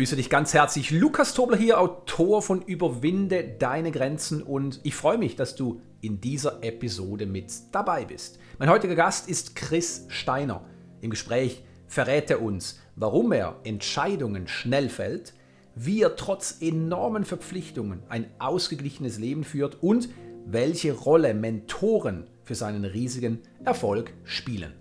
Ich grüße dich ganz herzlich. Lukas Tobler hier, Autor von Überwinde deine Grenzen und ich freue mich, dass du in dieser Episode mit dabei bist. Mein heutiger Gast ist Chris Steiner. Im Gespräch verrät er uns, warum er Entscheidungen schnell fällt, wie er trotz enormen Verpflichtungen ein ausgeglichenes Leben führt und welche Rolle Mentoren für seinen riesigen Erfolg spielen.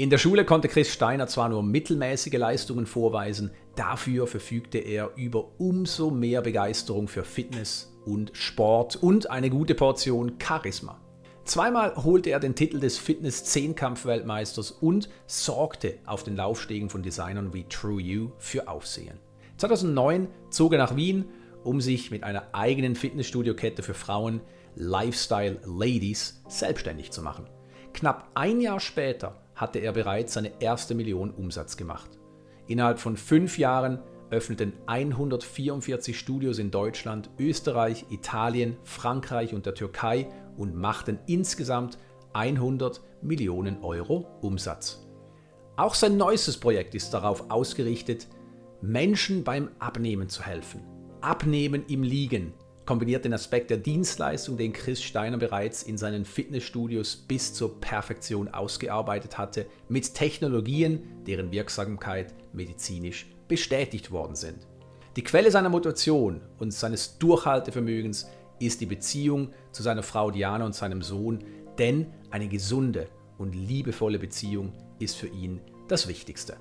In der Schule konnte Chris Steiner zwar nur mittelmäßige Leistungen vorweisen, dafür verfügte er über umso mehr Begeisterung für Fitness und Sport und eine gute Portion Charisma. Zweimal holte er den Titel des Fitness-Zehnkampf-Weltmeisters und sorgte auf den Laufstegen von Designern wie True You für Aufsehen. 2009 zog er nach Wien, um sich mit einer eigenen Fitnessstudio-Kette für Frauen, Lifestyle Ladies, selbstständig zu machen. Knapp ein Jahr später hatte er bereits seine erste Million Umsatz gemacht. Innerhalb von fünf Jahren öffneten 144 Studios in Deutschland, Österreich, Italien, Frankreich und der Türkei und machten insgesamt 100 Millionen Euro Umsatz. Auch sein neuestes Projekt ist darauf ausgerichtet, Menschen beim Abnehmen zu helfen. Abnehmen im Liegen, kombiniert den Aspekt der Dienstleistung, den Chris Steiner bereits in seinen Fitnessstudios bis zur Perfektion ausgearbeitet hatte, mit Technologien, deren Wirksamkeit medizinisch bestätigt worden sind. Die Quelle seiner Motivation und seines Durchhaltevermögens ist die Beziehung zu seiner Frau Diana und seinem Sohn, denn eine gesunde und liebevolle Beziehung ist für ihn das Wichtigste.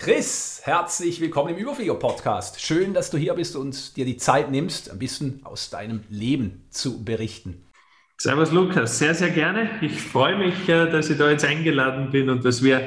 Chris, herzlich willkommen im Überflieger-Podcast. Schön, dass du hier bist und dir die Zeit nimmst, ein bisschen aus deinem Leben zu berichten. Servus Lukas, sehr, sehr gerne. Ich freue mich, äh, dass ich da jetzt eingeladen bin und dass wir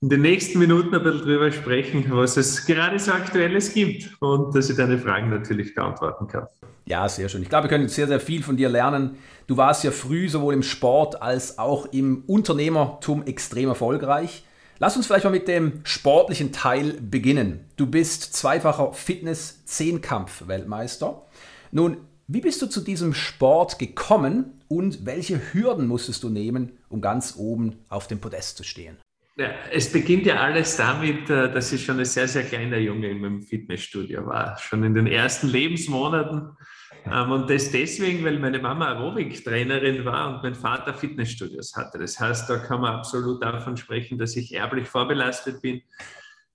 in den nächsten Minuten ein bisschen drüber sprechen, was es gerade so Aktuelles gibt und dass ich deine Fragen natürlich beantworten kann. Ja, sehr schön. Ich glaube, wir können sehr, sehr viel von dir lernen. Du warst ja früh sowohl im Sport als auch im Unternehmertum extrem erfolgreich. Lass uns vielleicht mal mit dem sportlichen Teil beginnen. Du bist zweifacher Fitness-Zehnkampf-Weltmeister. Nun, wie bist du zu diesem Sport gekommen und welche Hürden musstest du nehmen, um ganz oben auf dem Podest zu stehen? Ja, es beginnt ja alles damit, äh, dass ich schon ein sehr, sehr kleiner Junge in meinem Fitnessstudio war. Schon in den ersten Lebensmonaten ähm, und das deswegen, weil meine Mama Aerobic-Trainerin war und mein Vater Fitnessstudios hatte. Das heißt, da kann man absolut davon sprechen, dass ich erblich vorbelastet bin.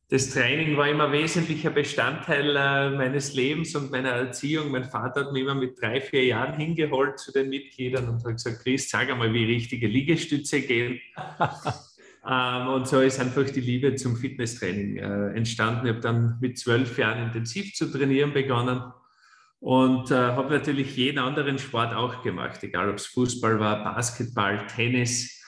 Das Training war immer wesentlicher Bestandteil äh, meines Lebens und meiner Erziehung. Mein Vater hat mich immer mit drei, vier Jahren hingeholt zu den Mitgliedern und hat gesagt, Chris, sag einmal, wie richtige Liegestütze gehen. ähm, und so ist einfach die Liebe zum Fitnesstraining äh, entstanden. Ich habe dann mit zwölf Jahren intensiv zu trainieren begonnen und äh, habe natürlich jeden anderen Sport auch gemacht, egal ob es Fußball war, Basketball, Tennis.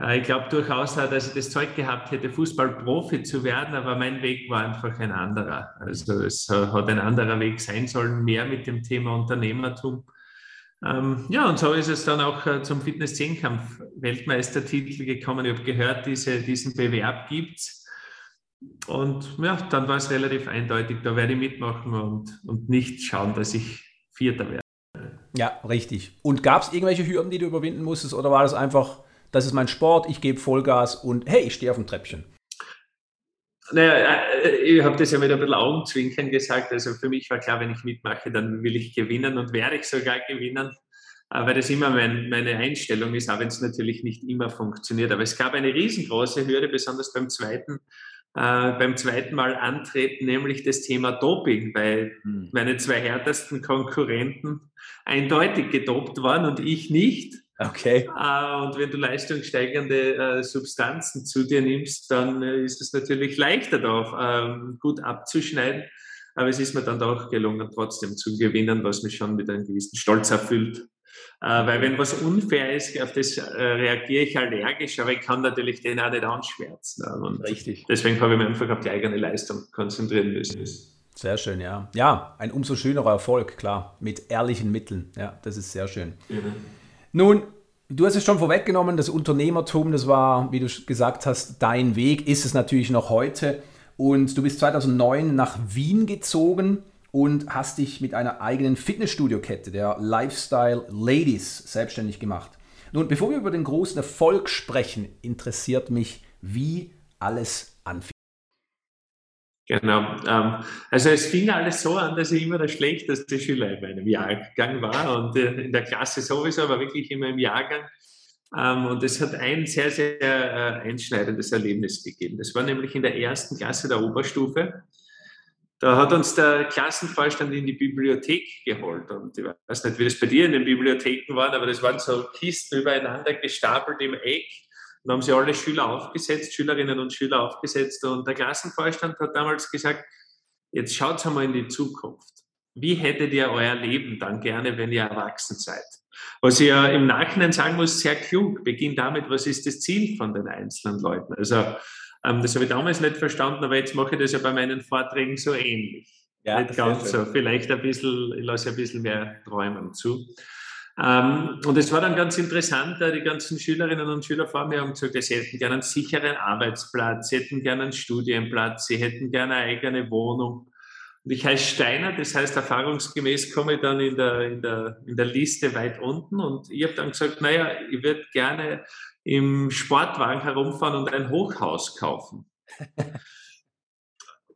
Äh, ich glaube durchaus, dass ich das Zeug gehabt hätte, Fußballprofi zu werden, aber mein Weg war einfach ein anderer. Also es hat ein anderer Weg sein sollen, mehr mit dem Thema Unternehmertum. Ähm, ja, und so ist es dann auch äh, zum Fitness-Zehnkampf-Weltmeistertitel gekommen. Ich habe gehört, diese, diesen Bewerb gibt es. Und ja, dann war es relativ eindeutig, da werde ich mitmachen und, und nicht schauen, dass ich Vierter werde. Ja, richtig. Und gab es irgendwelche Hürden, die du überwinden musstest, oder war das einfach, das ist mein Sport, ich gebe Vollgas und hey, ich stehe auf dem Treppchen? Naja, äh, ich habe das ja mit ein bisschen Augenzwinkern gesagt. Also für mich war klar, wenn ich mitmache, dann will ich gewinnen und werde ich sogar gewinnen, weil das immer mein, meine Einstellung ist, auch wenn es natürlich nicht immer funktioniert. Aber es gab eine riesengroße Hürde, besonders beim zweiten äh, beim zweiten Mal antreten, nämlich das Thema Doping, weil hm. meine zwei härtesten Konkurrenten eindeutig gedopt waren und ich nicht. Okay. Äh, und wenn du leistungssteigernde äh, Substanzen zu dir nimmst, dann äh, ist es natürlich leichter, da ähm, gut abzuschneiden. Aber es ist mir dann doch gelungen, trotzdem zu gewinnen, was mich schon mit einem gewissen Stolz erfüllt. Äh, weil wenn was unfair ist, auf das äh, reagiere ich allergisch, aber ich kann natürlich den auch nicht anschwärzen. Und Richtig. Deswegen habe ich mich einfach auf die eigene Leistung konzentrieren müssen. Sehr schön, ja. Ja, ein umso schönerer Erfolg, klar, mit ehrlichen Mitteln. Ja, das ist sehr schön. Mhm. Nun, du hast es schon vorweggenommen, das Unternehmertum, das war, wie du gesagt hast, dein Weg, ist es natürlich noch heute. Und du bist 2009 nach Wien gezogen und hast dich mit einer eigenen Fitnessstudio-Kette, der Lifestyle Ladies, selbstständig gemacht. Nun, bevor wir über den großen Erfolg sprechen, interessiert mich, wie alles anfing. Genau. Ähm, also es fing alles so an, dass ich immer der schlechteste Schüler in meinem Jahrgang war und äh, in der Klasse sowieso, aber wirklich immer im Jahrgang. Ähm, und es hat ein sehr, sehr äh, einschneidendes Erlebnis gegeben. Das war nämlich in der ersten Klasse der Oberstufe. Da hat uns der Klassenvorstand in die Bibliothek geholt. Und ich weiß nicht, wie das bei dir in den Bibliotheken war, aber das waren so Kisten übereinander gestapelt im Eck dann haben sie alle Schüler aufgesetzt, Schülerinnen und Schüler aufgesetzt. Und der Klassenvorstand hat damals gesagt, jetzt schaut einmal in die Zukunft. Wie hättet ihr euer Leben dann gerne, wenn ihr erwachsen seid? Was ich ja im Nachhinein sagen muss, sehr klug, beginnt damit, was ist das Ziel von den einzelnen Leuten? Also ähm, das habe ich damals nicht verstanden, aber jetzt mache ich das ja bei meinen Vorträgen so ähnlich. Ja, nicht ganz so, vielleicht ein bisschen, ich lasse ein bisschen mehr Träumen zu. Ähm, und es war dann ganz interessant, die ganzen Schülerinnen und Schüler vor mir haben gesagt, sie hätten gerne einen sicheren Arbeitsplatz, sie hätten gerne einen Studienplatz, sie hätten gerne eine eigene Wohnung. Und ich heiße Steiner, das heißt, erfahrungsgemäß komme ich dann in der, in der, in der Liste weit unten und ich habe dann gesagt, naja, ich würde gerne im Sportwagen herumfahren und ein Hochhaus kaufen.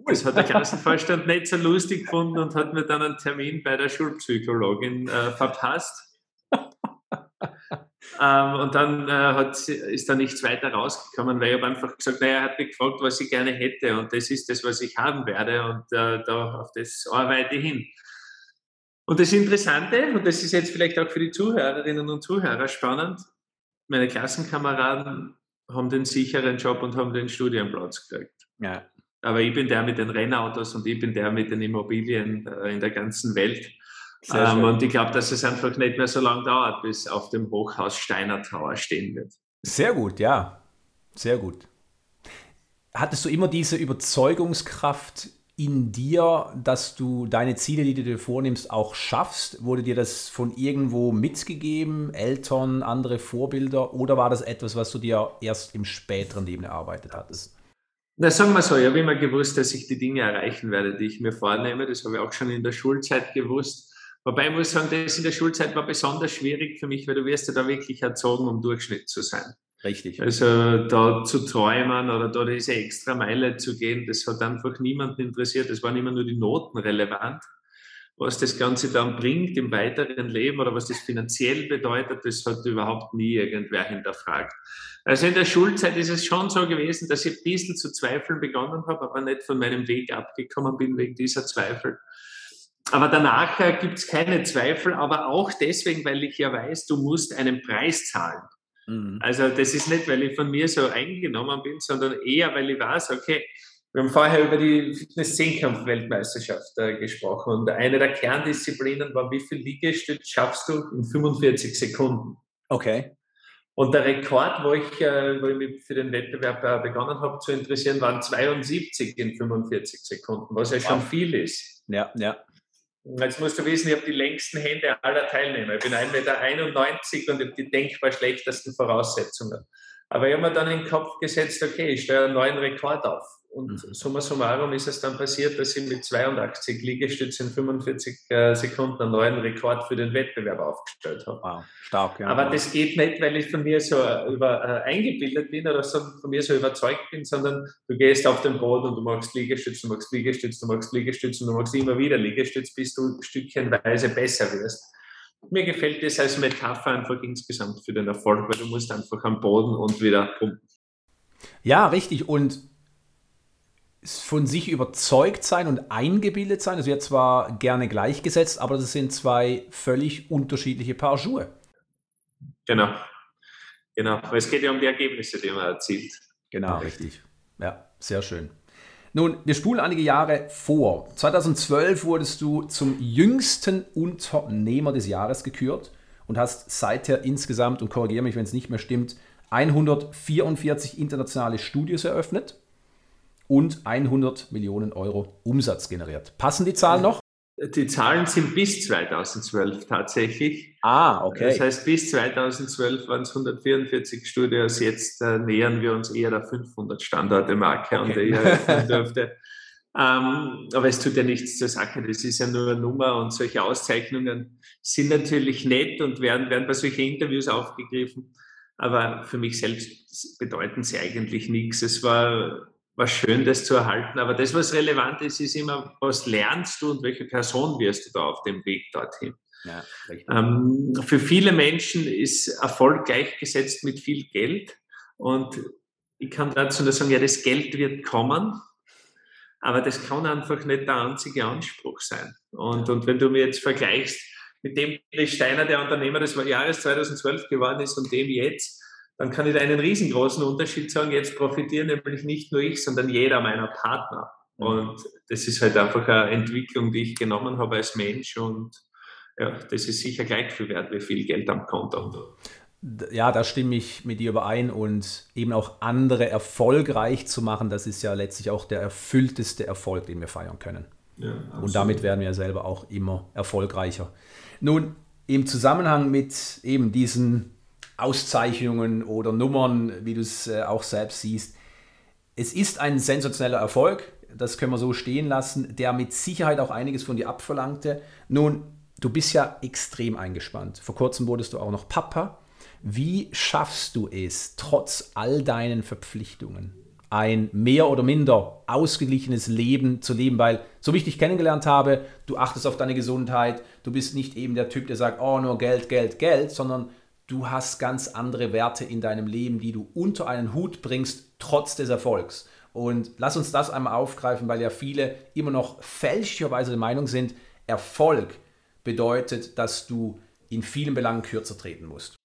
Das hat der Klassenvorstand nicht so lustig gefunden und hat mir dann einen Termin bei der Schulpsychologin äh, verpasst. Ähm, und dann äh, hat, ist da nichts weiter rausgekommen, weil ich habe einfach gesagt, naja, er hat mich gefragt, was ich gerne hätte und das ist das, was ich haben werde und äh, da auf das arbeite ich hin. Und das Interessante, und das ist jetzt vielleicht auch für die Zuhörerinnen und Zuhörer spannend, meine Klassenkameraden haben den sicheren Job und haben den Studienplatz gekriegt. Ja. Aber ich bin der mit den Rennautos und ich bin der mit den Immobilien äh, in der ganzen Welt. Ähm, und ich glaube, dass es einfach nicht mehr so lange dauert, bis auf dem Hochhaus Steiner Tower stehen wird. Sehr gut, ja. Sehr gut. Hattest du immer diese Überzeugungskraft in dir, dass du deine Ziele, die du dir vornimmst, auch schaffst? Wurde dir das von irgendwo mitgegeben, Eltern, andere Vorbilder, oder war das etwas, was du dir erst im späteren Leben erarbeitet hattest? Na, sagen wir so, ich habe immer gewusst, dass ich die Dinge erreichen werde, die ich mir vornehme. Das habe ich auch schon in der Schulzeit gewusst. Wobei ich muss sagen, das in der Schulzeit war besonders schwierig für mich, weil du wirst ja da wirklich erzogen, um Durchschnitt zu sein. Richtig. Also da zu träumen oder da diese extra Meile zu gehen, das hat einfach niemanden interessiert. Es waren immer nur die Noten relevant. Was das Ganze dann bringt im weiteren Leben oder was das finanziell bedeutet, das hat überhaupt nie irgendwer hinterfragt. Also in der Schulzeit ist es schon so gewesen, dass ich ein bisschen zu zweifeln begonnen habe, aber nicht von meinem Weg abgekommen bin wegen dieser Zweifel. Aber danach gibt es keine Zweifel, aber auch deswegen, weil ich ja weiß, du musst einen Preis zahlen. Mhm. Also das ist nicht, weil ich von mir so eingenommen bin, sondern eher, weil ich weiß, okay, wir haben vorher über die Fitness-Zehnkampf-Weltmeisterschaft äh, gesprochen und eine der Kerndisziplinen war, wie viel Liegestütz schaffst du in 45 Sekunden? Okay. Und der Rekord, wo ich, äh, wo ich mich für den Wettbewerb äh, begonnen habe zu interessieren, waren 72 in 45 Sekunden, was ja schon wow. viel ist. Ja, ja. Jetzt musst du wissen, ich habe die längsten Hände aller Teilnehmer. Ich bin 1,91 Meter und habe die denkbar schlechtesten Voraussetzungen. Aber ich habe mir dann in den Kopf gesetzt, okay, ich stelle einen neuen Rekord auf. Und mhm. summa summarum ist es dann passiert, dass ich mit 82 Liegestützen in 45 äh, Sekunden einen neuen Rekord für den Wettbewerb aufgestellt habe. Wow, stark, ja. Aber das geht nicht, weil ich von mir so über, äh, eingebildet bin oder so, von mir so überzeugt bin, sondern du gehst auf den Boden und du machst Liegestützen, du machst Liegestützen, du machst Liegestützen, du machst immer wieder Liegestütz, bis du stückchenweise besser wirst. Mir gefällt das als Metapher einfach insgesamt für den Erfolg, weil du musst einfach am Boden und wieder pumpen. Ja, richtig. Und von sich überzeugt sein und eingebildet sein. Das wird zwar gerne gleichgesetzt, aber das sind zwei völlig unterschiedliche Paar Schuhe. Genau. Genau. Aber es geht ja um die Ergebnisse, die man erzielt. Genau, richtig. Ja, sehr schön. Nun, wir spulen einige Jahre vor. 2012 wurdest du zum jüngsten Unternehmer des Jahres gekürt und hast seither insgesamt, und korrigiere mich, wenn es nicht mehr stimmt, 144 internationale Studios eröffnet und 100 Millionen Euro Umsatz generiert. Passen die Zahlen noch? Die Zahlen sind bis 2012 tatsächlich. Ah, okay. Das heißt, bis 2012 waren es 144 Studios. Jetzt äh, nähern wir uns eher der 500 Standorte Marke, okay. an der ich eröffnen dürfte. Ähm, aber es tut ja nichts zur Sache. Das ist ja nur eine Nummer und solche Auszeichnungen sind natürlich nett und werden, werden bei solchen Interviews aufgegriffen. Aber für mich selbst bedeuten sie eigentlich nichts. Es war, war schön, das zu erhalten. Aber das, was relevant ist, ist immer, was lernst du und welche Person wirst du da auf dem Weg dorthin? Ja, ähm, für viele Menschen ist Erfolg gleichgesetzt mit viel Geld. Und ich kann dazu nur sagen, ja, das Geld wird kommen. Aber das kann einfach nicht der einzige Anspruch sein. Und, und wenn du mir jetzt vergleichst mit dem Steiner, der Unternehmer des Jahres 2012 geworden ist und dem jetzt, dann kann ich da einen riesengroßen Unterschied sagen. Jetzt profitieren nämlich nicht nur ich, sondern jeder meiner Partner. Mhm. Und das ist halt einfach eine Entwicklung, die ich genommen habe als Mensch und ja, das ist sicher gleich viel wert wie viel Geld am Konto. Ja, da stimme ich mit dir überein und eben auch andere erfolgreich zu machen, das ist ja letztlich auch der erfüllteste Erfolg, den wir feiern können. Ja, und damit werden wir selber auch immer erfolgreicher. Nun, im Zusammenhang mit eben diesen Auszeichnungen oder Nummern, wie du es äh, auch selbst siehst, es ist ein sensationeller Erfolg, das können wir so stehen lassen, der mit Sicherheit auch einiges von dir abverlangte. Nun, du bist ja extrem eingespannt. Vor kurzem wurdest du auch noch Papa. Wie schaffst du es, trotz all deinen Verpflichtungen, ein mehr oder minder ausgeglichenes Leben zu leben? Weil, so wie ich dich kennengelernt habe, du achtest auf deine Gesundheit, du bist nicht eben der Typ, der sagt, oh, nur Geld, Geld, Geld, sondern du hast ganz andere Werte in deinem Leben, die du unter einen Hut bringst, trotz des Erfolgs. Und lass uns das einmal aufgreifen, weil ja viele immer noch fälschlicherweise der Meinung sind, Erfolg bedeutet, dass du in vielen Belangen kürzer treten musst?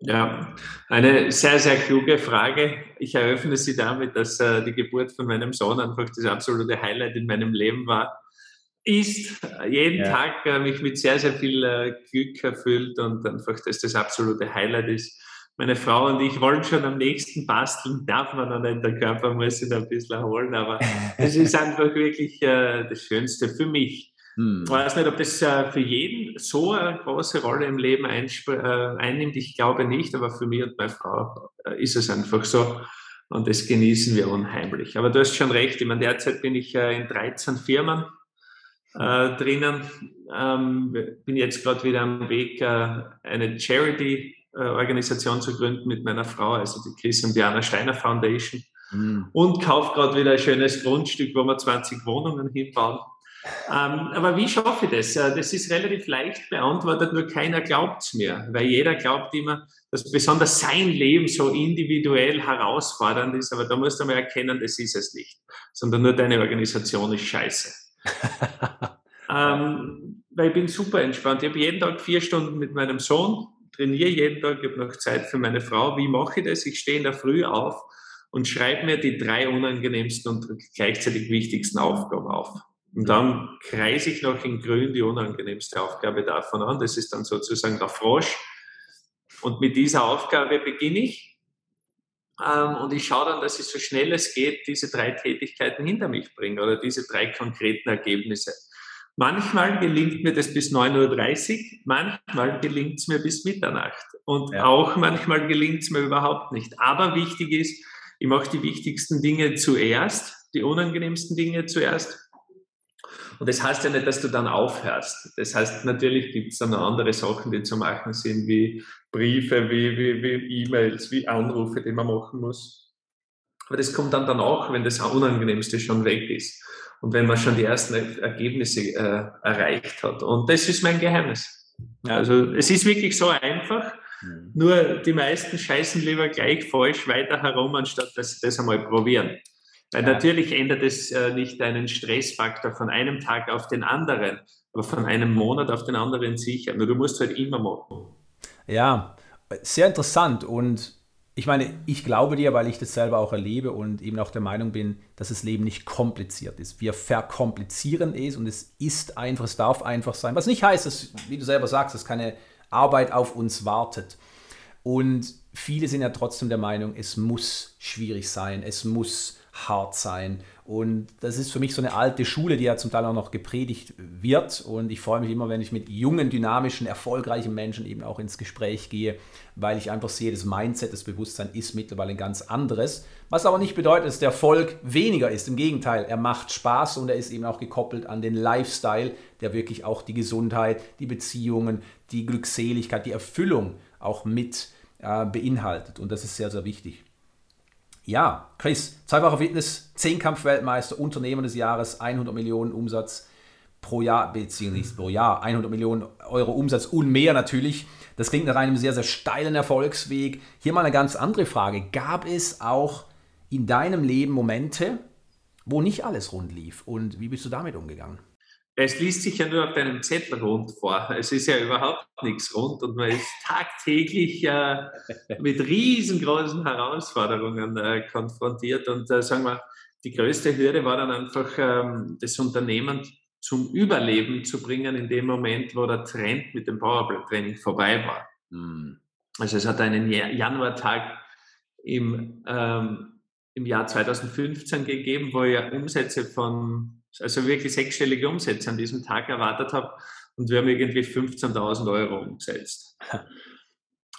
Ja, eine sehr, sehr kluge Frage. Ich eröffne sie damit, dass äh, die Geburt von meinem Sohn einfach das absolute Highlight in meinem Leben war. Ist jeden ja. Tag äh, mich mit sehr, sehr viel äh, Glück erfüllt und einfach, dass das absolute Highlight ist. Meine Frau und ich wollen schon am nächsten basteln, darf man noch nicht, der Körper muss sich ein bisschen erholen, aber es ist einfach wirklich äh, das Schönste für mich hm. Ich weiß nicht, ob das äh, für jeden so eine große Rolle im Leben äh, einnimmt. Ich glaube nicht, aber für mich und meine Frau äh, ist es einfach so. Und das genießen wir unheimlich. Aber du hast schon recht. Ich meine, derzeit bin ich in 13 Firmen äh, drinnen. Ähm, bin jetzt gerade wieder am Weg, äh, eine Charity-Organisation zu gründen mit meiner Frau, also die Chris und Diana Steiner Foundation. Mhm. Und kaufe gerade wieder ein schönes Grundstück, wo wir 20 Wohnungen hinbauen. Ähm, aber wie schaffe ich das? Äh, das ist relativ leicht beantwortet, nur keiner glaubt es mir, weil jeder glaubt immer, dass besonders sein Leben so individuell herausfordernd ist, aber da musst du mal erkennen, das ist es nicht, sondern nur deine Organisation ist scheiße. ähm, weil ich bin super entspannt. Ich habe jeden Tag vier Stunden mit meinem Sohn, trainiere jeden Tag, ich habe noch Zeit für meine Frau. Wie mache ich das? Ich stehe in der Früh auf und schreibe mir die drei unangenehmsten und gleichzeitig wichtigsten Aufgaben auf. Und dann kreise ich noch in grün die unangenehmste Aufgabe davon an. Das ist dann sozusagen der Frosch. Und mit dieser Aufgabe beginne ich. Ähm, und ich schaue dann, dass ich so schnell es geht diese drei Tätigkeiten hinter mich bringe oder diese drei konkreten Ergebnisse. Manchmal gelingt mir das bis 9.30 Uhr, manchmal gelingt es mir bis Mitternacht. Und ja. auch manchmal gelingt es mir überhaupt nicht. Aber wichtig ist, ich mache die wichtigsten Dinge zuerst, die unangenehmsten Dinge zuerst und das heißt ja nicht, dass du dann aufhörst. Das heißt, natürlich gibt es dann noch andere Sachen, die zu machen sind, wie Briefe, wie, wie, wie E-Mails, wie Anrufe, die man machen muss. Aber das kommt dann danach, wenn das Unangenehmste schon weg ist und wenn man schon die ersten Ergebnisse äh, erreicht hat. Und das ist mein Geheimnis. Also es ist wirklich so einfach. Mhm. Nur die meisten scheißen lieber gleich falsch weiter herum, anstatt dass sie das einmal probieren. Weil natürlich ändert es äh, nicht deinen Stressfaktor von einem Tag auf den anderen, aber von einem Monat auf den anderen sicher. Nur du musst halt immer machen. Ja, sehr interessant und ich meine, ich glaube dir, weil ich das selber auch erlebe und eben auch der Meinung bin, dass das Leben nicht kompliziert ist. Wir verkomplizieren es und es ist einfach, es darf einfach sein. Was nicht heißt, dass, wie du selber sagst, dass keine Arbeit auf uns wartet. Und viele sind ja trotzdem der Meinung, es muss schwierig sein, es muss hart sein. Und das ist für mich so eine alte Schule, die ja zum Teil auch noch gepredigt wird. Und ich freue mich immer, wenn ich mit jungen, dynamischen, erfolgreichen Menschen eben auch ins Gespräch gehe, weil ich einfach sehe, das Mindset, das Bewusstsein ist mittlerweile ein ganz anderes. Was aber nicht bedeutet, dass der Erfolg weniger ist. Im Gegenteil, er macht Spaß und er ist eben auch gekoppelt an den Lifestyle, der wirklich auch die Gesundheit, die Beziehungen, die Glückseligkeit, die Erfüllung auch mit äh, beinhaltet. Und das ist sehr, sehr wichtig. Ja, Chris, zweifacher Fitness, Zehnkampf-Weltmeister, Unternehmer des Jahres, 100 Millionen Umsatz pro Jahr, beziehungsweise pro Jahr, 100 Millionen Euro Umsatz und mehr natürlich. Das klingt nach einem sehr, sehr steilen Erfolgsweg. Hier mal eine ganz andere Frage. Gab es auch in deinem Leben Momente, wo nicht alles rund lief? Und wie bist du damit umgegangen? Es liest sich ja nur auf deinem Zettel rund vor. Es ist ja überhaupt nichts rund und man ist tagtäglich äh, mit riesengroßen Herausforderungen äh, konfrontiert. Und äh, sagen wir, die größte Hürde war dann einfach, ähm, das Unternehmen zum Überleben zu bringen in dem Moment, wo der Trend mit dem Powerplay-Training vorbei war. Mhm. Also es hat einen Januartag im, ähm, im Jahr 2015 gegeben, wo ich Umsätze von also wirklich sechsstellige Umsätze an diesem Tag erwartet habe und wir haben irgendwie 15.000 Euro umgesetzt.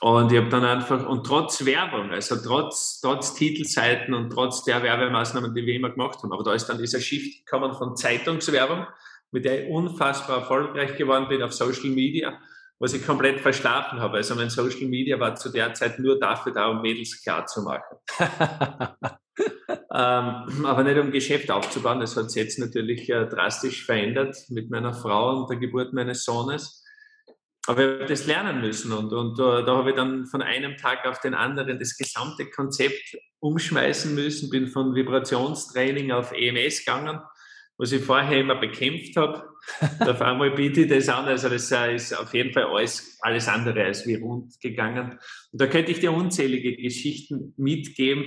Und ich habe dann einfach, und trotz Werbung, also trotz, trotz Titelseiten und trotz der Werbemaßnahmen, die wir immer gemacht haben, aber da ist dann dieser Shift gekommen von Zeitungswerbung, mit der ich unfassbar erfolgreich geworden bin auf Social Media, was ich komplett verschlafen habe. Also mein Social Media war zu der Zeit nur dafür da, um Mädels klar zu machen. ähm, aber nicht um Geschäft aufzubauen. Das hat sich jetzt natürlich äh, drastisch verändert mit meiner Frau und der Geburt meines Sohnes. Aber ich habe das lernen müssen und, und uh, da habe ich dann von einem Tag auf den anderen das gesamte Konzept umschmeißen müssen, bin von Vibrationstraining auf EMS gegangen, was ich vorher immer bekämpft habe. auf einmal biete ich das an, also das uh, ist auf jeden Fall alles, alles andere als wie rund gegangen. Und da könnte ich dir unzählige Geschichten mitgeben,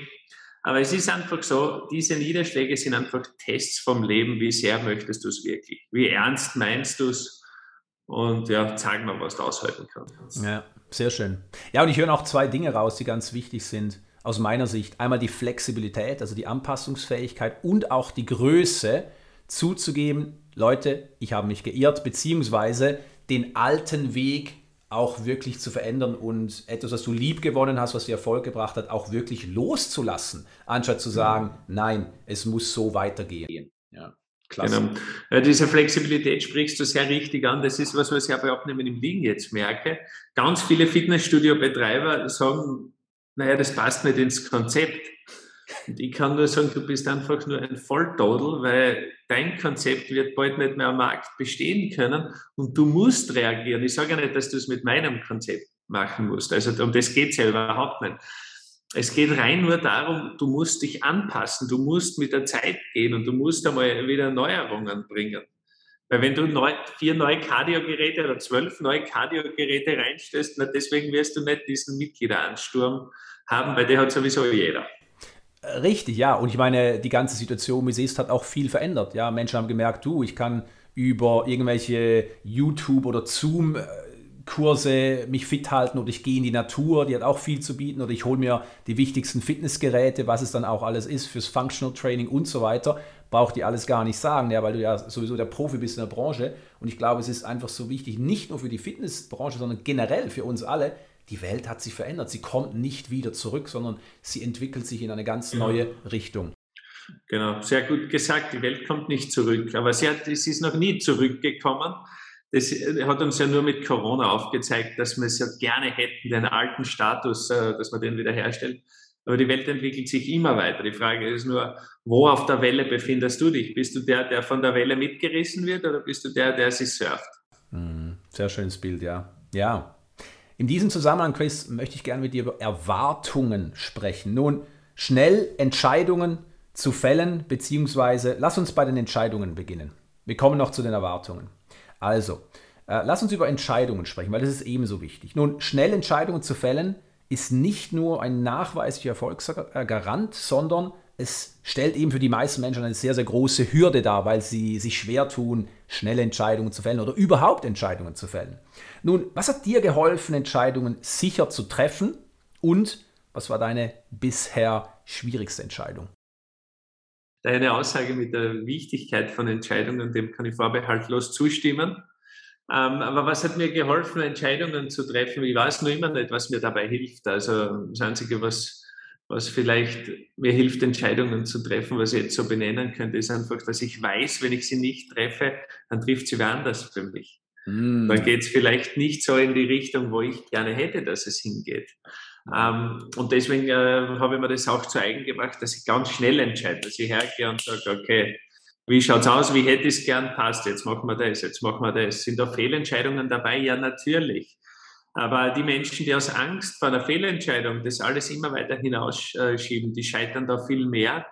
aber es ist einfach so, diese Niederschläge sind einfach Tests vom Leben. Wie sehr möchtest du es wirklich? Wie ernst meinst du es? Und ja, zeig mal, was du aushalten kannst. Ja, sehr schön. Ja, und ich höre auch zwei Dinge raus, die ganz wichtig sind aus meiner Sicht. Einmal die Flexibilität, also die Anpassungsfähigkeit und auch die Größe zuzugeben, Leute, ich habe mich geirrt, beziehungsweise den alten Weg auch wirklich zu verändern und etwas, was du lieb gewonnen hast, was dir Erfolg gebracht hat, auch wirklich loszulassen, anstatt zu sagen, nein, es muss so weitergehen. Ja, klasse. Genau. Ja, diese Flexibilität sprichst du sehr richtig an. Das ist was, was ich bei Abnehmen im Liegen jetzt merke. Ganz viele Fitnessstudio-Betreiber sagen, naja, das passt nicht ins Konzept. Und ich kann nur sagen, du bist einfach nur ein Volltodel, weil dein Konzept wird bald nicht mehr am Markt bestehen können und du musst reagieren. Ich sage ja nicht, dass du es mit meinem Konzept machen musst. Also um das geht es ja überhaupt nicht. Es geht rein nur darum, du musst dich anpassen, du musst mit der Zeit gehen und du musst einmal wieder Neuerungen bringen. Weil wenn du neu, vier neue Kardiogeräte oder zwölf neue Kardiogeräte reinstellst, na deswegen wirst du nicht diesen Mitgliederansturm haben, weil der hat sowieso jeder. Richtig, ja. Und ich meine, die ganze Situation, wie sie ist, hat auch viel verändert. Ja, Menschen haben gemerkt, du, ich kann über irgendwelche YouTube- oder Zoom-Kurse mich fit halten oder ich gehe in die Natur, die hat auch viel zu bieten oder ich hole mir die wichtigsten Fitnessgeräte, was es dann auch alles ist fürs Functional Training und so weiter. Braucht die alles gar nicht sagen, ja, weil du ja sowieso der Profi bist in der Branche. Und ich glaube, es ist einfach so wichtig, nicht nur für die Fitnessbranche, sondern generell für uns alle, die Welt hat sich verändert. Sie kommt nicht wieder zurück, sondern sie entwickelt sich in eine ganz genau. neue Richtung. Genau, sehr gut gesagt. Die Welt kommt nicht zurück, aber sie, hat, sie ist noch nie zurückgekommen. Das hat uns ja nur mit Corona aufgezeigt, dass wir es ja gerne hätten, den alten Status, äh, dass wir den wiederherstellen. Aber die Welt entwickelt sich immer weiter. Die Frage ist nur, wo auf der Welle befindest du dich? Bist du der, der von der Welle mitgerissen wird oder bist du der, der sie surft? Hm, sehr schönes Bild, ja. Ja, in diesem Zusammenhang, Chris, möchte ich gerne mit dir über Erwartungen sprechen. Nun, schnell Entscheidungen zu fällen, beziehungsweise lass uns bei den Entscheidungen beginnen. Wir kommen noch zu den Erwartungen. Also, äh, lass uns über Entscheidungen sprechen, weil das ist ebenso wichtig. Nun, schnell Entscheidungen zu fällen ist nicht nur ein nachweislicher Erfolgsgarant, sondern es stellt eben für die meisten Menschen eine sehr, sehr große Hürde dar, weil sie sich schwer tun, schnelle Entscheidungen zu fällen oder überhaupt Entscheidungen zu fällen. Nun, was hat dir geholfen, Entscheidungen sicher zu treffen und Was war deine bisher schwierigste Entscheidung? Deine Aussage mit der Wichtigkeit von Entscheidungen, dem kann ich vorbehaltlos zustimmen. Ähm, aber was hat mir geholfen, Entscheidungen zu treffen? Ich weiß nur immer nicht, was mir dabei hilft. Also das Einzige, was, was vielleicht mir hilft, Entscheidungen zu treffen, was ich jetzt so benennen könnte, ist einfach, dass ich weiß, wenn ich sie nicht treffe, dann trifft sie wer anders für mich. Mm. Dann geht es vielleicht nicht so in die Richtung, wo ich gerne hätte, dass es hingeht. Ähm, und deswegen äh, habe ich mir das auch zu eigen gemacht, dass ich ganz schnell entscheide, dass ich hergehe und sage, okay, wie schaut's aus? Wie hätte ich es gern? Passt, jetzt machen wir das, jetzt machen wir das. Sind da Fehlentscheidungen dabei? Ja, natürlich. Aber die Menschen, die aus Angst vor einer Fehlentscheidung das alles immer weiter hinausschieben, die scheitern da viel mehr,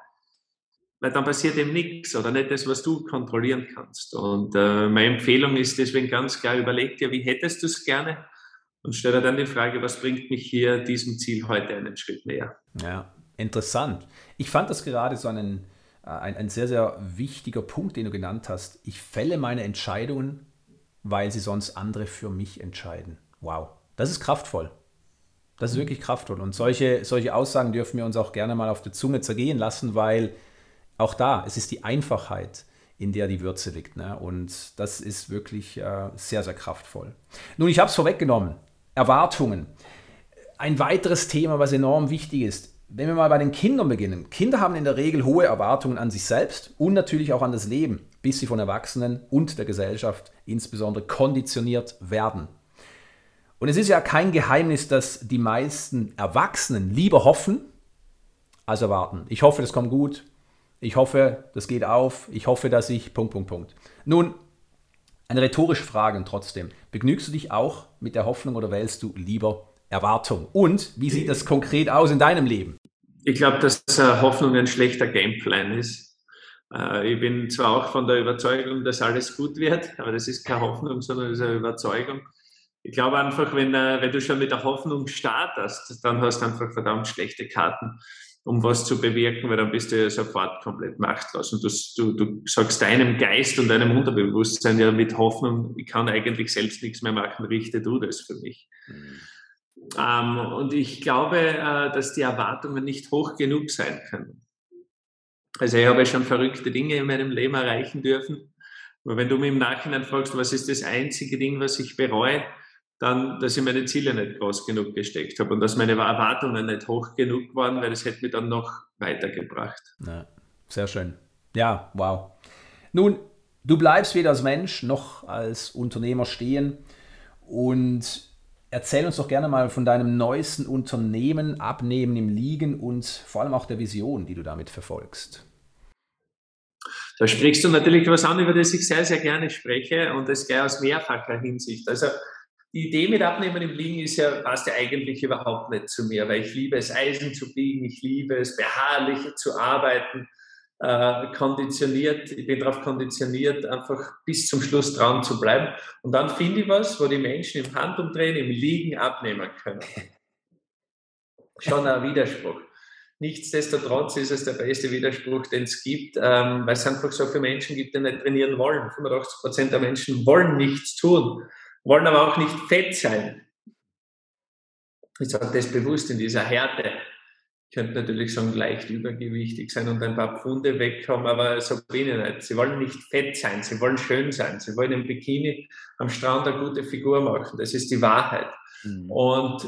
weil dann passiert eben nichts oder nicht das, was du kontrollieren kannst. Und äh, meine Empfehlung ist deswegen ganz klar, überleg dir, wie hättest du es gerne und stell dir dann die Frage, was bringt mich hier diesem Ziel heute einen Schritt näher. Ja, interessant. Ich fand das gerade so einen äh, ein, ein sehr, sehr wichtiger Punkt, den du genannt hast. Ich fälle meine Entscheidungen, weil sie sonst andere für mich entscheiden. Wow, das ist kraftvoll. Das ist wirklich kraftvoll. Und solche, solche Aussagen dürfen wir uns auch gerne mal auf der Zunge zergehen lassen, weil auch da, es ist die Einfachheit, in der die Würze liegt. Ne? Und das ist wirklich äh, sehr, sehr kraftvoll. Nun, ich habe es vorweggenommen. Erwartungen. Ein weiteres Thema, was enorm wichtig ist wenn wir mal bei den Kindern beginnen. Kinder haben in der Regel hohe Erwartungen an sich selbst und natürlich auch an das Leben, bis sie von Erwachsenen und der Gesellschaft insbesondere konditioniert werden. Und es ist ja kein Geheimnis, dass die meisten Erwachsenen lieber hoffen als erwarten. Ich hoffe, das kommt gut. Ich hoffe, das geht auf. Ich hoffe, dass ich. Punkt, Punkt, Punkt. Nun, eine rhetorische Frage trotzdem. Begnügst du dich auch mit der Hoffnung oder wählst du lieber Erwartung? Und wie sieht das konkret aus in deinem Leben? Ich glaube, dass äh, Hoffnung ein schlechter Gameplan ist. Äh, ich bin zwar auch von der Überzeugung, dass alles gut wird, aber das ist keine Hoffnung, sondern das ist eine Überzeugung. Ich glaube einfach, wenn, äh, wenn du schon mit der Hoffnung startest, dann hast du einfach verdammt schlechte Karten, um was zu bewirken, weil dann bist du ja sofort komplett machtlos. Und du, du, du sagst deinem Geist und deinem Unterbewusstsein ja mit Hoffnung, ich kann eigentlich selbst nichts mehr machen, richte du das für mich. Mhm. Ähm, und ich glaube, äh, dass die Erwartungen nicht hoch genug sein können. Also ich habe schon verrückte Dinge in meinem Leben erreichen dürfen. Aber wenn du mir im Nachhinein fragst, was ist das einzige Ding, was ich bereue, dann, dass ich meine Ziele nicht groß genug gesteckt habe und dass meine Erwartungen nicht hoch genug waren, weil das hätte mich dann noch weitergebracht. Ja, sehr schön. Ja, wow. Nun, du bleibst weder als Mensch noch als Unternehmer stehen und Erzähl uns doch gerne mal von deinem neuesten Unternehmen, Abnehmen im Liegen und vor allem auch der Vision, die du damit verfolgst. Da sprichst du natürlich was an, über das ich sehr, sehr gerne spreche und das gleich aus mehrfacher Hinsicht. Also die Idee mit Abnehmen im Liegen ist ja, passt ja eigentlich überhaupt nicht zu mir, weil ich liebe es, Eisen zu biegen, ich liebe es, beharrlich zu arbeiten äh, konditioniert, ich bin darauf konditioniert, einfach bis zum Schluss dran zu bleiben. Und dann finde ich was, wo die Menschen im Handumdrehen, im Liegen abnehmen können. Schon ein Widerspruch. Nichtsdestotrotz ist es der beste Widerspruch, den es gibt, ähm, weil es einfach so viele Menschen gibt, die nicht trainieren wollen. 85 Prozent der Menschen wollen nichts tun, wollen aber auch nicht fett sein. Ich sage das bewusst in dieser Härte könnte natürlich sagen, leicht übergewichtig sein und ein paar Pfunde wegkommen, aber so bin ich nicht. Sie wollen nicht fett sein, sie wollen schön sein, sie wollen im Bikini am Strand eine gute Figur machen. Das ist die Wahrheit. Mhm. Und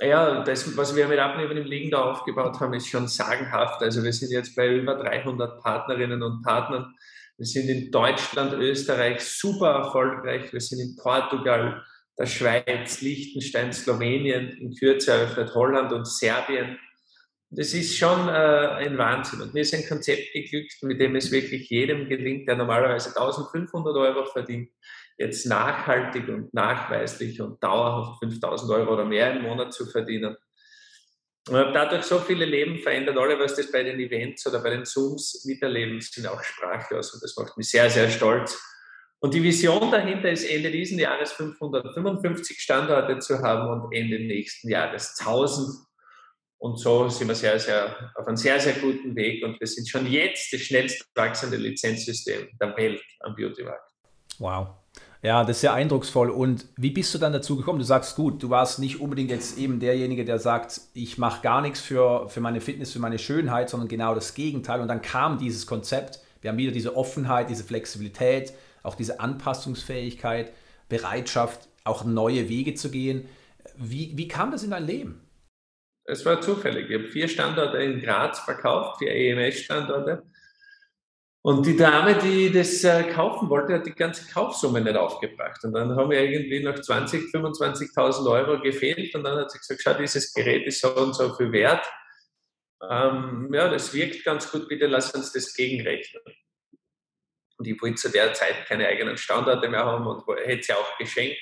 ja, das, was wir mit Abnehmen im Liegen da aufgebaut haben, ist schon sagenhaft. Also wir sind jetzt bei über 300 Partnerinnen und Partnern. Wir sind in Deutschland, Österreich super erfolgreich. Wir sind in Portugal, der Schweiz, Liechtenstein, Slowenien, in Kürze eröffnet Holland und Serbien das ist schon äh, ein Wahnsinn. Und mir ist ein Konzept geglückt, mit dem es wirklich jedem gelingt, der normalerweise 1500 Euro verdient, jetzt nachhaltig und nachweislich und dauerhaft 5000 Euro oder mehr im Monat zu verdienen. Und habe dadurch so viele Leben verändert. Alle, was das bei den Events oder bei den Zooms miterleben, sind auch sprachlos. Und das macht mich sehr, sehr stolz. Und die Vision dahinter ist, Ende diesen Jahres 555 Standorte zu haben und Ende nächsten Jahres 1000 und so sind wir sehr, sehr, auf einem sehr, sehr guten Weg und wir sind schon jetzt das schnellst wachsende Lizenzsystem der Welt am Beautymarkt. Wow. Ja, das ist sehr eindrucksvoll. Und wie bist du dann dazu gekommen? Du sagst, gut, du warst nicht unbedingt jetzt eben derjenige, der sagt, ich mache gar nichts für, für meine Fitness, für meine Schönheit, sondern genau das Gegenteil. Und dann kam dieses Konzept. Wir haben wieder diese Offenheit, diese Flexibilität, auch diese Anpassungsfähigkeit, Bereitschaft, auch neue Wege zu gehen. Wie, wie kam das in dein Leben? Es war zufällig. Ich habe vier Standorte in Graz verkauft, vier EMS-Standorte. Und die Dame, die das äh, kaufen wollte, hat die ganze Kaufsumme nicht aufgebracht. Und dann haben wir irgendwie noch 20.000, 25.000 Euro gefehlt. Und dann hat sie gesagt, schau, dieses Gerät ist so und so viel wert. Ähm, ja, das wirkt ganz gut, bitte lass uns das gegenrechnen. Und ich wollte zu der Zeit keine eigenen Standorte mehr haben und hätte sie auch geschenkt.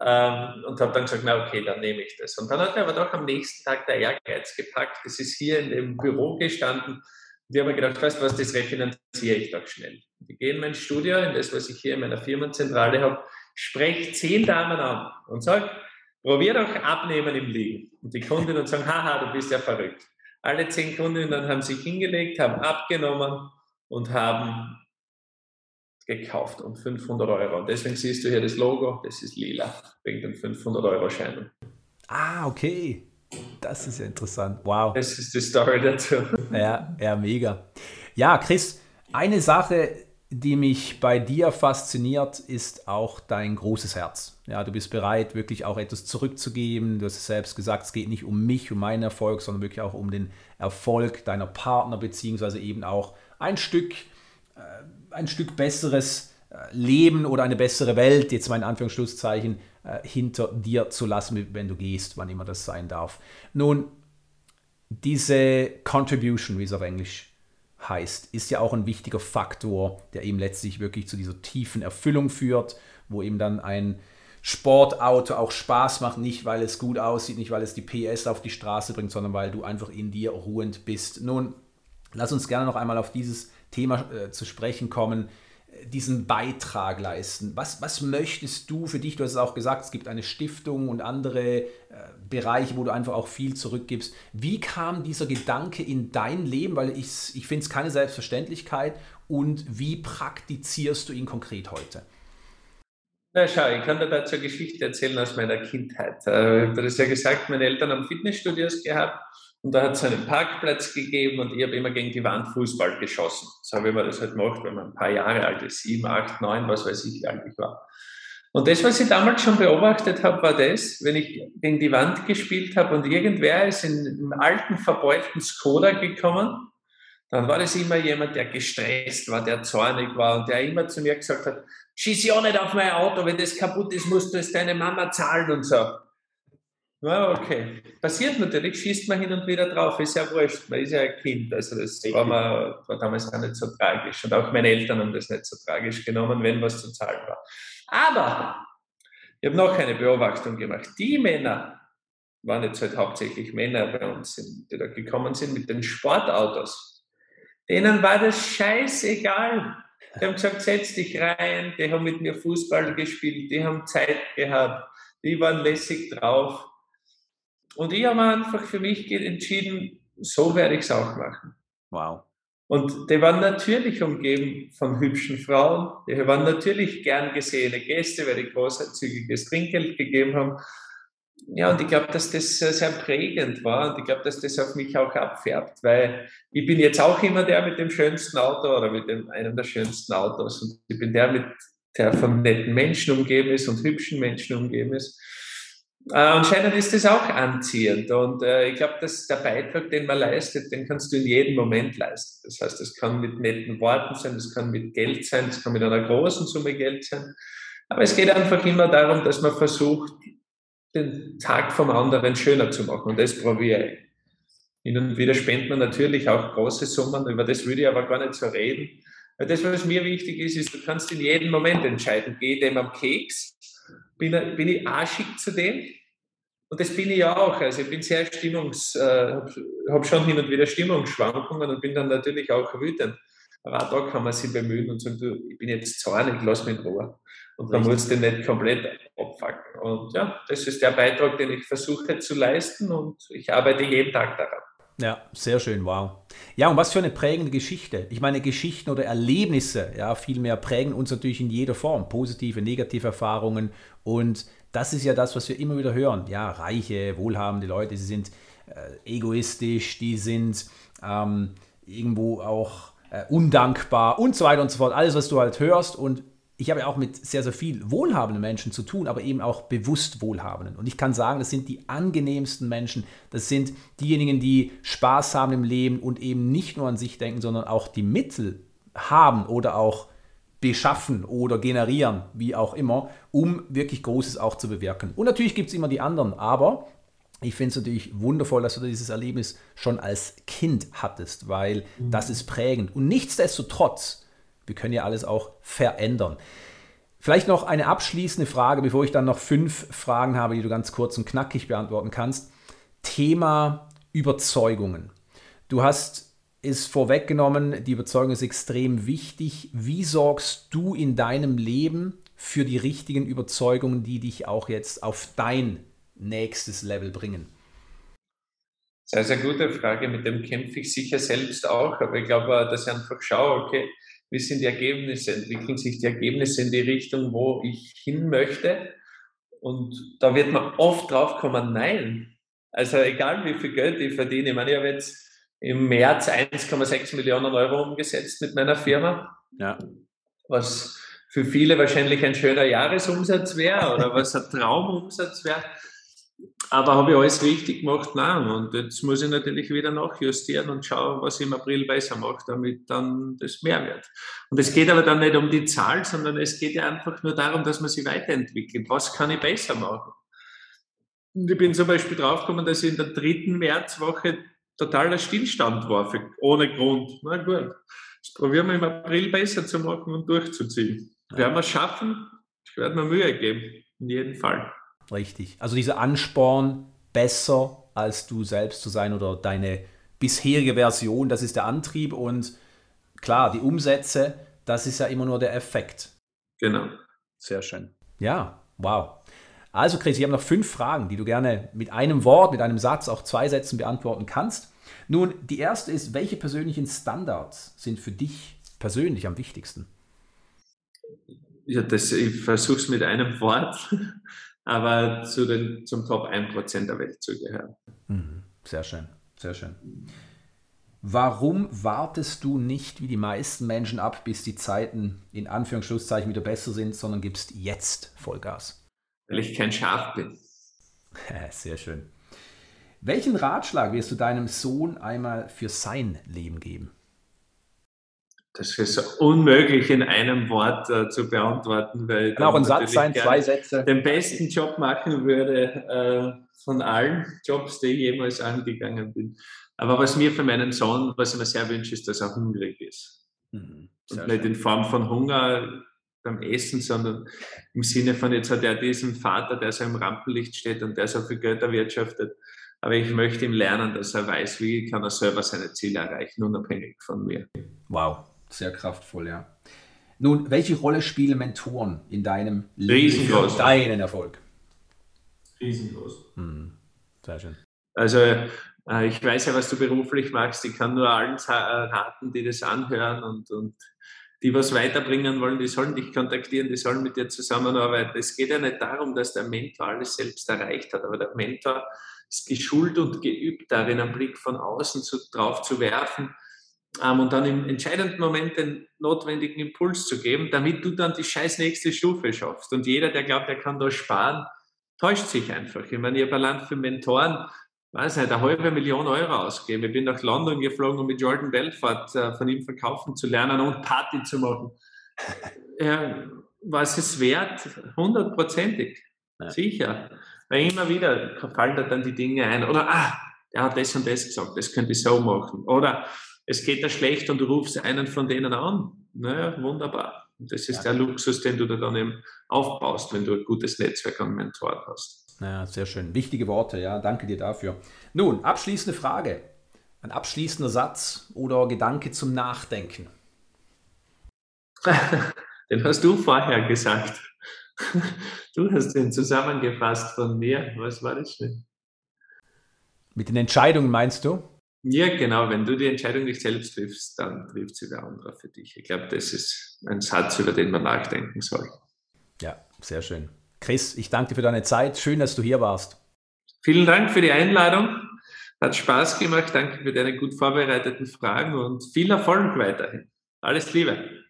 Ähm, und habe dann gesagt, na okay, dann nehme ich das. Und dann hat er aber doch am nächsten Tag der Ehrgeiz gepackt. Das ist hier in dem Büro gestanden und ich habe mir gedacht, weißt du was, das refinanziere ich doch schnell. Ich gehe in mein Studio, in das, was ich hier in meiner Firmenzentrale habe, spreche zehn Damen an und sage, probier doch abnehmen im Liegen. Und die Kundinnen sagen, haha, du bist ja verrückt. Alle zehn Kundinnen haben sich hingelegt, haben abgenommen und haben gekauft um 500 Euro. Und deswegen siehst du hier das Logo, das ist lila, wegen den 500 Euro Scheinen. Ah, okay. Das ist ja interessant. Wow. Das ist die Story dazu. Ja, ja, mega. Ja, Chris, eine Sache, die mich bei dir fasziniert, ist auch dein großes Herz. Ja, du bist bereit, wirklich auch etwas zurückzugeben. Du hast es selbst gesagt, es geht nicht um mich, um meinen Erfolg, sondern wirklich auch um den Erfolg deiner Partner, beziehungsweise eben auch ein Stück, äh, ein Stück besseres äh, Leben oder eine bessere Welt, jetzt mal in Anführungsschlusszeichen, äh, hinter dir zu lassen, wenn du gehst, wann immer das sein darf. Nun, diese Contribution, wie es auf Englisch heißt, ist ja auch ein wichtiger Faktor, der eben letztlich wirklich zu dieser tiefen Erfüllung führt, wo eben dann ein Sportauto auch Spaß macht, nicht weil es gut aussieht, nicht weil es die PS auf die Straße bringt, sondern weil du einfach in dir ruhend bist. Nun, lass uns gerne noch einmal auf dieses Thema äh, zu sprechen kommen diesen Beitrag leisten? Was, was möchtest du für dich? Du hast es auch gesagt, es gibt eine Stiftung und andere äh, Bereiche, wo du einfach auch viel zurückgibst. Wie kam dieser Gedanke in dein Leben? Weil ich, ich finde es keine Selbstverständlichkeit. Und wie praktizierst du ihn konkret heute? Na schau, ich kann dir dazu eine Geschichte erzählen aus meiner Kindheit. Äh, habe das ja gesagt, meine Eltern haben Fitnessstudios gehabt und da hat es einen Parkplatz gegeben und ich habe immer gegen die Wand Fußball geschossen. So habe ich mir das halt gemacht, wenn man ein paar Jahre alt ist, sieben, acht, neun, was weiß ich, wie alt ich war. Und das, was ich damals schon beobachtet habe, war das, wenn ich gegen die Wand gespielt habe und irgendwer ist in einen alten, verbeulten Skoda gekommen, dann war das immer jemand, der gestresst war, der zornig war und der immer zu mir gesagt hat, schieß ja nicht auf mein Auto, wenn das kaputt ist, musst du es deine Mama zahlen und so. Ja, okay. Passiert natürlich, schießt man hin und wieder drauf, ist ja wurscht, man ist ja ein Kind, also das war, mir, war damals auch nicht so tragisch und auch meine Eltern haben das nicht so tragisch genommen, wenn was zu zahlen war. Aber ich habe noch eine Beobachtung gemacht. Die Männer, waren jetzt halt hauptsächlich Männer bei uns, die da gekommen sind mit den Sportautos, denen war das scheißegal. Die haben gesagt, setz dich rein, die haben mit mir Fußball gespielt, die haben Zeit gehabt, die waren lässig drauf. Und ich habe einfach für mich entschieden, so werde ich es auch machen. Wow. Und die waren natürlich umgeben von hübschen Frauen, die waren natürlich gern gesehene Gäste, weil die großzügiges Trinkgeld gegeben haben. Ja, und ich glaube, dass das sehr prägend war und ich glaube, dass das auf mich auch abfärbt, weil ich bin jetzt auch immer der mit dem schönsten Auto oder mit dem, einem der schönsten Autos und ich bin der, mit, der von netten Menschen umgeben ist und hübschen Menschen umgeben ist. Äh, anscheinend ist das auch anziehend und äh, ich glaube, dass der Beitrag, den man leistet, den kannst du in jedem Moment leisten. Das heißt, das kann mit netten Worten sein, das kann mit Geld sein, das kann mit einer großen Summe Geld sein. Aber es geht einfach immer darum, dass man versucht, den Tag vom anderen schöner zu machen und das probiere ich. Hin und wieder spendet man natürlich auch große Summen, über das würde ich aber gar nicht so reden. Weil das, was mir wichtig ist, ist, du kannst in jedem Moment entscheiden, gehe dem am Keks bin, bin ich arschig zu dem. Und das bin ich ja auch. Also ich bin sehr stimmungs, äh, habe hab schon hin und wieder Stimmungsschwankungen und bin dann natürlich auch wütend. Aber auch da kann man sich bemühen und sagen, du, ich bin jetzt zornig, lass mich in Ruhe. Und dann muss du nicht komplett abfacken. Und ja, das ist der Beitrag, den ich versuche zu leisten und ich arbeite jeden Tag daran. Ja, sehr schön, wow. Ja, und was für eine prägende Geschichte. Ich meine, Geschichten oder Erlebnisse, ja, vielmehr prägen uns natürlich in jeder Form. Positive, negative Erfahrungen. Und das ist ja das, was wir immer wieder hören. Ja, reiche, wohlhabende Leute, sie sind äh, egoistisch, die sind ähm, irgendwo auch äh, undankbar und so weiter und so fort. Alles, was du halt hörst. Und ich habe ja auch mit sehr, sehr viel wohlhabenden Menschen zu tun, aber eben auch bewusst wohlhabenden. Und ich kann sagen, das sind die angenehmsten Menschen. Das sind diejenigen, die Spaß haben im Leben und eben nicht nur an sich denken, sondern auch die Mittel haben oder auch beschaffen oder generieren, wie auch immer, um wirklich Großes auch zu bewirken. Und natürlich gibt es immer die anderen, aber ich finde es natürlich wundervoll, dass du dieses Erlebnis schon als Kind hattest, weil mhm. das ist prägend. Und nichtsdestotrotz, wir können ja alles auch verändern. Vielleicht noch eine abschließende Frage, bevor ich dann noch fünf Fragen habe, die du ganz kurz und knackig beantworten kannst. Thema Überzeugungen. Du hast es vorweggenommen, die Überzeugung ist extrem wichtig. Wie sorgst du in deinem Leben für die richtigen Überzeugungen, die dich auch jetzt auf dein nächstes Level bringen? Sehr, sehr gute Frage. Mit dem kämpfe ich sicher selbst auch. Aber ich glaube, dass ich einfach schaue, okay, wie sind die Ergebnisse? Entwickeln sich die Ergebnisse in die Richtung, wo ich hin möchte? Und da wird man oft drauf kommen, nein. Also egal wie viel Geld ich verdiene. Ich meine, ich habe jetzt im März 1,6 Millionen Euro umgesetzt mit meiner Firma. Ja. Was für viele wahrscheinlich ein schöner Jahresumsatz wäre oder was ein Traumumsatz wäre. Aber habe ich alles richtig gemacht? Nein. Und jetzt muss ich natürlich wieder nachjustieren und schauen, was ich im April besser mache, damit dann das mehr wird. Und es geht aber dann nicht um die Zahl, sondern es geht ja einfach nur darum, dass man sich weiterentwickelt. Was kann ich besser machen? Und ich bin zum Beispiel draufgekommen, dass ich in der dritten Märzwoche totaler Stillstand war, für, ohne Grund. Na gut, das probieren wir im April besser zu machen und durchzuziehen. Werden wir es schaffen? Ich werde mir Mühe geben, in jedem Fall. Richtig. Also dieser Ansporn, besser als du selbst zu sein oder deine bisherige Version, das ist der Antrieb und klar, die Umsätze, das ist ja immer nur der Effekt. Genau. Sehr schön. Ja, wow. Also Chris, ich habe noch fünf Fragen, die du gerne mit einem Wort, mit einem Satz, auch zwei Sätzen beantworten kannst. Nun, die erste ist, welche persönlichen Standards sind für dich persönlich am wichtigsten? Ja, das, ich versuche es mit einem Wort aber zu den, zum Top 1% der Welt zu gehören. Mhm. Sehr schön, sehr schön. Warum wartest du nicht wie die meisten Menschen ab, bis die Zeiten in Anführungsschlusszeichen wieder besser sind, sondern gibst jetzt Vollgas? Weil ich kein Schaf bin. Sehr schön. Welchen Ratschlag wirst du deinem Sohn einmal für sein Leben geben? Das ist unmöglich in einem Wort äh, zu beantworten, weil Kann auch ein Satz sein, zwei Sätze. Den besten Job machen würde äh, von allen Jobs, die ich jemals angegangen bin. Aber was mir für meinen Sohn, was ich mir sehr wünsche, ist, dass er hungrig ist. Mhm, Und nicht schön. in Form von Hunger beim Essen, sondern im Sinne von, jetzt hat er diesen Vater, der so im Rampenlicht steht und der so viel Geld erwirtschaftet. Aber ich möchte ihm lernen, dass er weiß, wie kann er selber seine Ziele erreichen, unabhängig von mir. Wow, sehr kraftvoll, ja. Nun, welche Rolle spielen Mentoren in deinem Leben für deinen Erfolg? Riesengroß. Hm, sehr schön. Also äh, ich weiß ja, was du beruflich machst. Ich kann nur allen äh, raten, die das anhören und, und die was weiterbringen wollen, die sollen dich kontaktieren, die sollen mit dir zusammenarbeiten. Es geht ja nicht darum, dass der Mentor alles selbst erreicht hat, aber der Mentor ist geschult und geübt darin, einen Blick von außen zu, drauf zu werfen ähm, und dann im entscheidenden Moment den notwendigen Impuls zu geben, damit du dann die scheiß nächste Stufe schaffst. Und jeder, der glaubt, er kann da sparen, täuscht sich einfach. Ich meine, ich habe allein für Mentoren, weiß nicht, eine halbe Million Euro ausgegeben. Ich bin nach London geflogen, um mit Jordan Belfort äh, von ihm verkaufen zu lernen und Party zu machen. Ja, was es wert? Hundertprozentig. Ja. Sicher. Weil immer wieder fallen da dann die Dinge ein. Oder, ah, er hat das und das gesagt, das könnte ich so machen. Oder, es geht dir schlecht und du rufst einen von denen an. Naja, wunderbar. Und das ist ja. der Luxus, den du da dann eben aufbaust, wenn du ein gutes Netzwerk an Mentoren hast. Ja, sehr schön. Wichtige Worte, ja. Danke dir dafür. Nun, abschließende Frage. Ein abschließender Satz oder Gedanke zum Nachdenken. den hast du vorher gesagt. Du hast den zusammengefasst von mir. Was war das denn? Mit den Entscheidungen meinst du? Ja, genau. Wenn du die Entscheidung nicht selbst triffst, dann trifft sie wer andere für dich. Ich glaube, das ist ein Satz, über den man nachdenken soll. Ja, sehr schön. Chris, ich danke dir für deine Zeit. Schön, dass du hier warst. Vielen Dank für die Einladung. Hat Spaß gemacht. Danke für deine gut vorbereiteten Fragen und viel Erfolg weiterhin. Alles Liebe.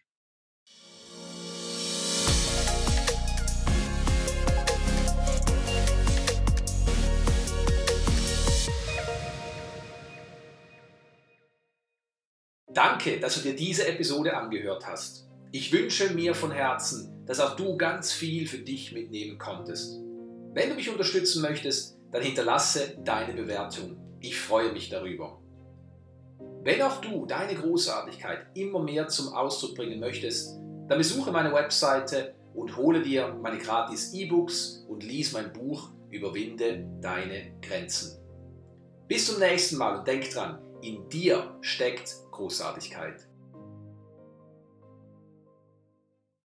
Danke, dass du dir diese Episode angehört hast. Ich wünsche mir von Herzen, dass auch du ganz viel für dich mitnehmen konntest. Wenn du mich unterstützen möchtest, dann hinterlasse deine Bewertung. Ich freue mich darüber. Wenn auch du deine Großartigkeit immer mehr zum Ausdruck bringen möchtest, dann besuche meine Webseite und hole dir meine gratis E-Books und lies mein Buch Überwinde deine Grenzen. Bis zum nächsten Mal und denk dran, in dir steckt Großartigkeit.